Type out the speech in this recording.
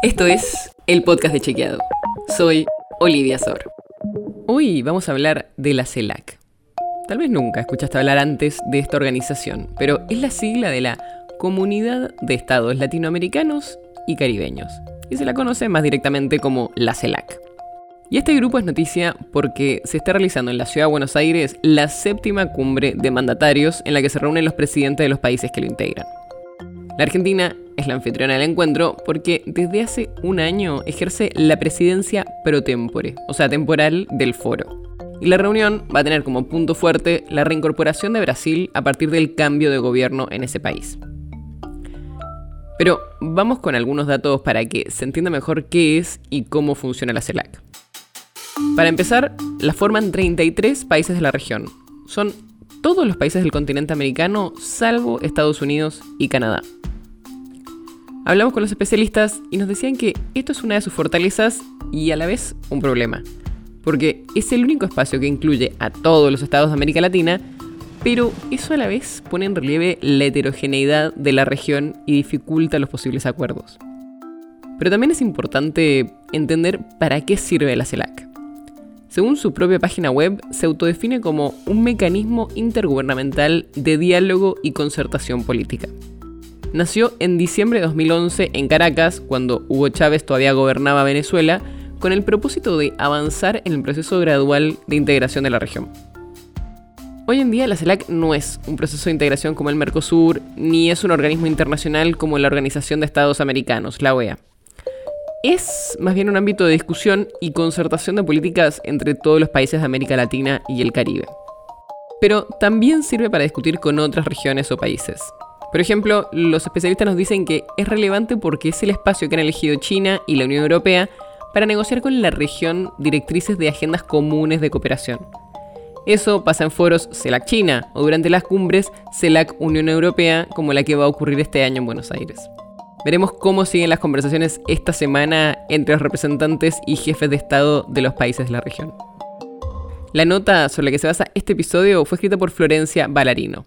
Esto es el podcast de Chequeado. Soy Olivia Sor. Hoy vamos a hablar de la CELAC. Tal vez nunca escuchaste hablar antes de esta organización, pero es la sigla de la Comunidad de Estados Latinoamericanos y Caribeños, y se la conoce más directamente como la CELAC. Y este grupo es noticia porque se está realizando en la ciudad de Buenos Aires la séptima cumbre de mandatarios en la que se reúnen los presidentes de los países que lo integran. La Argentina es la anfitriona del encuentro porque desde hace un año ejerce la presidencia pro tempore, o sea, temporal del foro. Y la reunión va a tener como punto fuerte la reincorporación de Brasil a partir del cambio de gobierno en ese país. Pero vamos con algunos datos para que se entienda mejor qué es y cómo funciona la CELAC. Para empezar, la forman 33 países de la región. Son todos los países del continente americano salvo Estados Unidos y Canadá. Hablamos con los especialistas y nos decían que esto es una de sus fortalezas y a la vez un problema. Porque es el único espacio que incluye a todos los estados de América Latina, pero eso a la vez pone en relieve la heterogeneidad de la región y dificulta los posibles acuerdos. Pero también es importante entender para qué sirve la CELAC. Según su propia página web, se autodefine como un mecanismo intergubernamental de diálogo y concertación política. Nació en diciembre de 2011 en Caracas, cuando Hugo Chávez todavía gobernaba Venezuela, con el propósito de avanzar en el proceso gradual de integración de la región. Hoy en día la CELAC no es un proceso de integración como el Mercosur, ni es un organismo internacional como la Organización de Estados Americanos, la OEA es más bien un ámbito de discusión y concertación de políticas entre todos los países de América Latina y el Caribe. Pero también sirve para discutir con otras regiones o países. Por ejemplo, los especialistas nos dicen que es relevante porque es el espacio que han elegido China y la Unión Europea para negociar con la región directrices de agendas comunes de cooperación. Eso pasa en foros CELAC China o durante las cumbres CELAC Unión Europea como la que va a ocurrir este año en Buenos Aires. Veremos cómo siguen las conversaciones esta semana entre los representantes y jefes de Estado de los países de la región. La nota sobre la que se basa este episodio fue escrita por Florencia Ballarino.